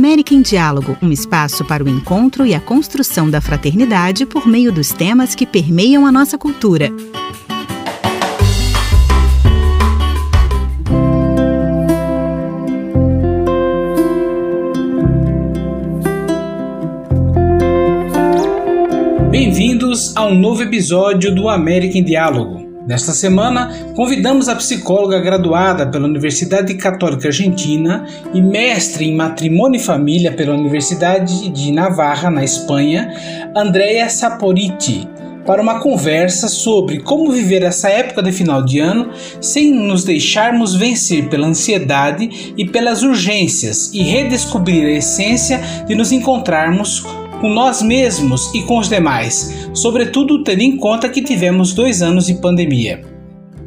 América em Diálogo, um espaço para o encontro e a construção da fraternidade por meio dos temas que permeiam a nossa cultura. Bem-vindos a um novo episódio do América em Diálogo. Nesta semana, convidamos a psicóloga graduada pela Universidade Católica Argentina e mestre em matrimônio e família pela Universidade de Navarra, na Espanha, Andrea Saporiti, para uma conversa sobre como viver essa época de final de ano sem nos deixarmos vencer pela ansiedade e pelas urgências e redescobrir a essência de nos encontrarmos com nós mesmos e com os demais, sobretudo tendo em conta que tivemos dois anos de pandemia.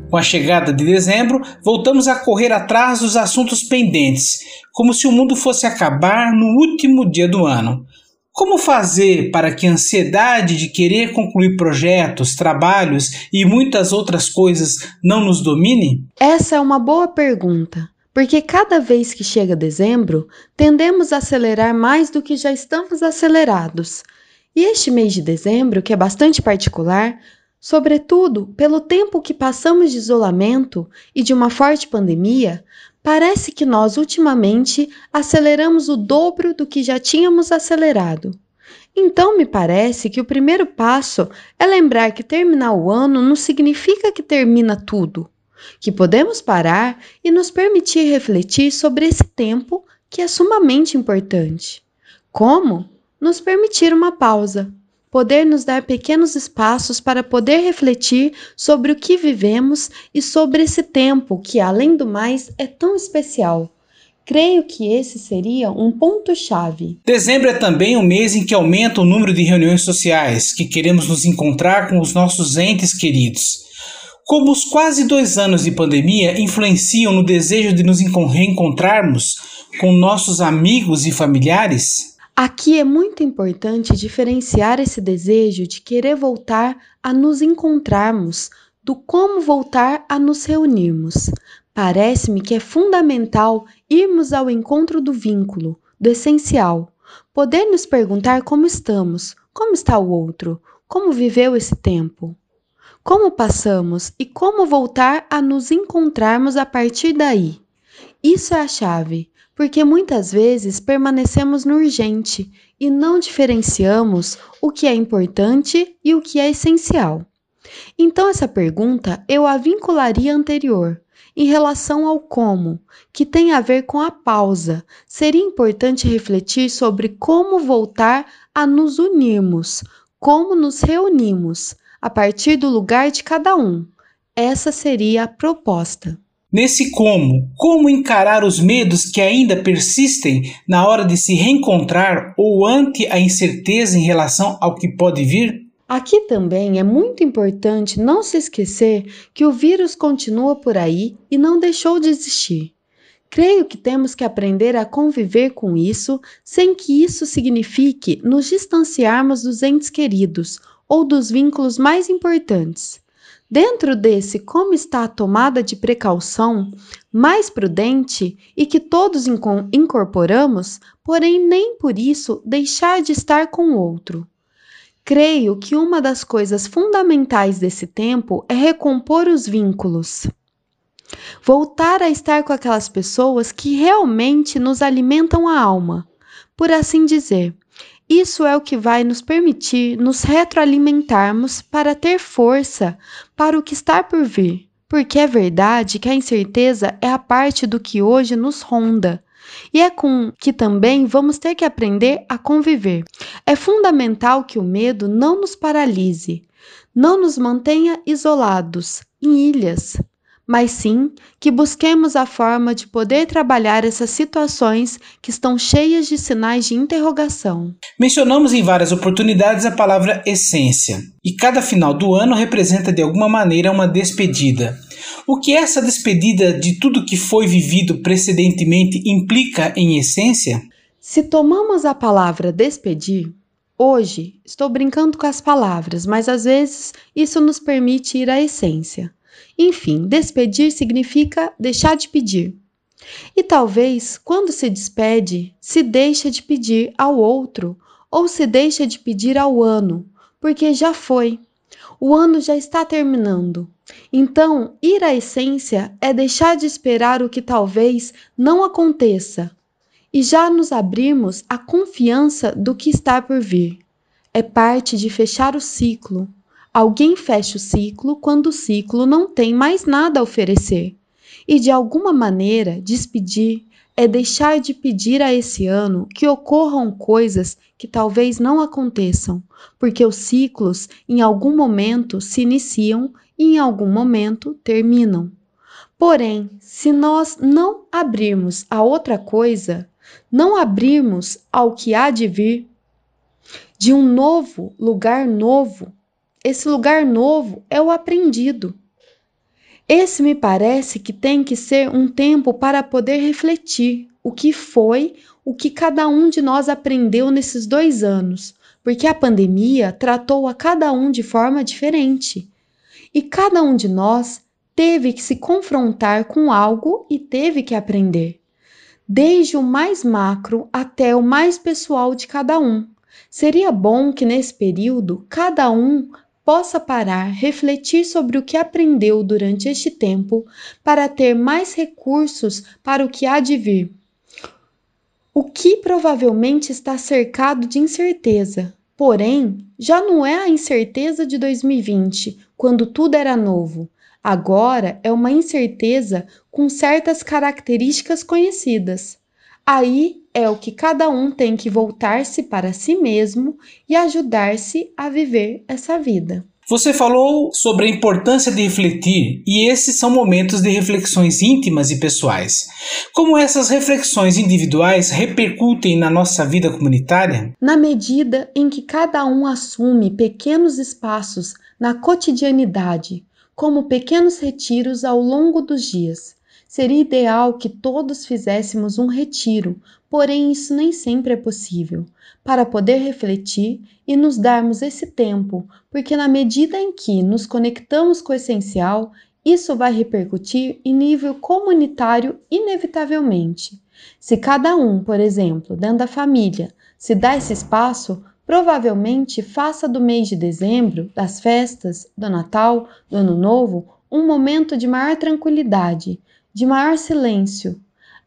Com a chegada de dezembro, voltamos a correr atrás dos assuntos pendentes, como se o mundo fosse acabar no último dia do ano. Como fazer para que a ansiedade de querer concluir projetos, trabalhos e muitas outras coisas não nos domine? Essa é uma boa pergunta porque cada vez que chega dezembro, tendemos a acelerar mais do que já estamos acelerados. E este mês de dezembro, que é bastante particular, sobretudo pelo tempo que passamos de isolamento e de uma forte pandemia, parece que nós ultimamente aceleramos o dobro do que já tínhamos acelerado. Então, me parece que o primeiro passo é lembrar que terminar o ano não significa que termina tudo que podemos parar e nos permitir refletir sobre esse tempo que é sumamente importante. Como? Nos permitir uma pausa, poder nos dar pequenos espaços para poder refletir sobre o que vivemos e sobre esse tempo que, além do mais, é tão especial. Creio que esse seria um ponto-chave. Dezembro é também o mês em que aumenta o número de reuniões sociais, que queremos nos encontrar com os nossos entes queridos. Como os quase dois anos de pandemia influenciam no desejo de nos reencontrarmos com nossos amigos e familiares? Aqui é muito importante diferenciar esse desejo de querer voltar a nos encontrarmos do como voltar a nos reunirmos. Parece-me que é fundamental irmos ao encontro do vínculo, do essencial. Poder nos perguntar como estamos, como está o outro, como viveu esse tempo como passamos e como voltar a nos encontrarmos a partir daí. Isso é a chave, porque muitas vezes permanecemos no urgente e não diferenciamos o que é importante e o que é essencial. Então, essa pergunta eu a vincularia anterior, em relação ao como, que tem a ver com a pausa. Seria importante refletir sobre como voltar a nos unirmos, como nos reunimos, a partir do lugar de cada um. Essa seria a proposta. Nesse como, como encarar os medos que ainda persistem na hora de se reencontrar ou ante a incerteza em relação ao que pode vir? Aqui também é muito importante não se esquecer que o vírus continua por aí e não deixou de existir. Creio que temos que aprender a conviver com isso sem que isso signifique nos distanciarmos dos entes queridos ou dos vínculos mais importantes. Dentro desse, como está a tomada de precaução mais prudente e que todos incorporamos, porém nem por isso deixar de estar com o outro. Creio que uma das coisas fundamentais desse tempo é recompor os vínculos. Voltar a estar com aquelas pessoas que realmente nos alimentam a alma, por assim dizer, isso é o que vai nos permitir nos retroalimentarmos para ter força para o que está por vir, porque é verdade que a incerteza é a parte do que hoje nos ronda. E é com que também vamos ter que aprender a conviver. É fundamental que o medo não nos paralise, não nos mantenha isolados, em ilhas, mas sim que busquemos a forma de poder trabalhar essas situações que estão cheias de sinais de interrogação. Mencionamos em várias oportunidades a palavra essência, e cada final do ano representa de alguma maneira uma despedida. O que essa despedida de tudo que foi vivido precedentemente implica em essência? Se tomamos a palavra despedir, hoje estou brincando com as palavras, mas às vezes isso nos permite ir à essência. Enfim, despedir significa deixar de pedir. E talvez, quando se despede, se deixa de pedir ao outro ou se deixa de pedir ao ano, porque já foi. O ano já está terminando. Então, ir à essência é deixar de esperar o que talvez não aconteça e já nos abrirmos à confiança do que está por vir. É parte de fechar o ciclo. Alguém fecha o ciclo quando o ciclo não tem mais nada a oferecer. E de alguma maneira, despedir é deixar de pedir a esse ano que ocorram coisas que talvez não aconteçam, porque os ciclos em algum momento se iniciam e em algum momento terminam. Porém, se nós não abrirmos a outra coisa, não abrirmos ao que há de vir, de um novo lugar novo, esse lugar novo é o aprendido. Esse me parece que tem que ser um tempo para poder refletir o que foi, o que cada um de nós aprendeu nesses dois anos, porque a pandemia tratou a cada um de forma diferente. E cada um de nós teve que se confrontar com algo e teve que aprender, desde o mais macro até o mais pessoal de cada um. Seria bom que nesse período cada um possa parar, refletir sobre o que aprendeu durante este tempo para ter mais recursos para o que há de vir. O que provavelmente está cercado de incerteza, porém, já não é a incerteza de 2020, quando tudo era novo. Agora é uma incerteza com certas características conhecidas. Aí é o que cada um tem que voltar-se para si mesmo e ajudar-se a viver essa vida. Você falou sobre a importância de refletir, e esses são momentos de reflexões íntimas e pessoais. Como essas reflexões individuais repercutem na nossa vida comunitária? Na medida em que cada um assume pequenos espaços na cotidianidade, como pequenos retiros ao longo dos dias, Seria ideal que todos fizéssemos um retiro, porém isso nem sempre é possível, para poder refletir e nos darmos esse tempo, porque na medida em que nos conectamos com o essencial, isso vai repercutir em nível comunitário inevitavelmente. Se cada um, por exemplo, dentro da família, se dá esse espaço, provavelmente faça do mês de dezembro, das festas, do Natal, do Ano Novo, um momento de maior tranquilidade, de maior silêncio,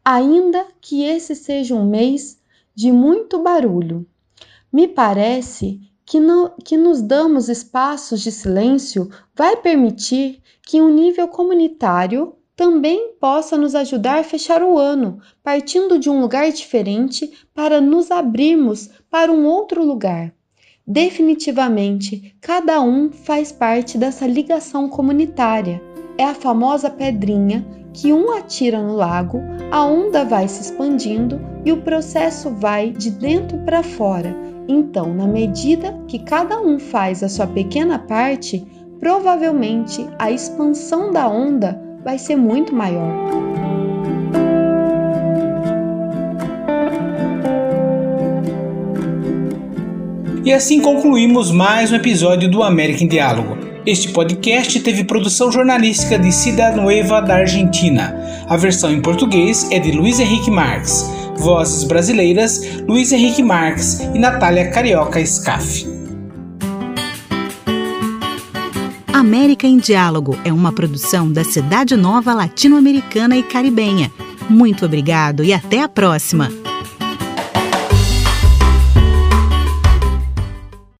ainda que esse seja um mês de muito barulho. Me parece que, no, que nos damos espaços de silêncio vai permitir que um nível comunitário também possa nos ajudar a fechar o ano, partindo de um lugar diferente para nos abrirmos para um outro lugar. Definitivamente, cada um faz parte dessa ligação comunitária. É a famosa pedrinha que um atira no lago, a onda vai se expandindo e o processo vai de dentro para fora. Então, na medida que cada um faz a sua pequena parte, provavelmente a expansão da onda vai ser muito maior. E assim concluímos mais um episódio do América em Diálogo. Este podcast teve produção jornalística de Cidade Nueva da Argentina. A versão em português é de Luiz Henrique Marques. Vozes brasileiras: Luiz Henrique Marques e Natália Carioca Scaff. América em Diálogo é uma produção da Cidade Nova Latino-Americana e Caribenha. Muito obrigado e até a próxima!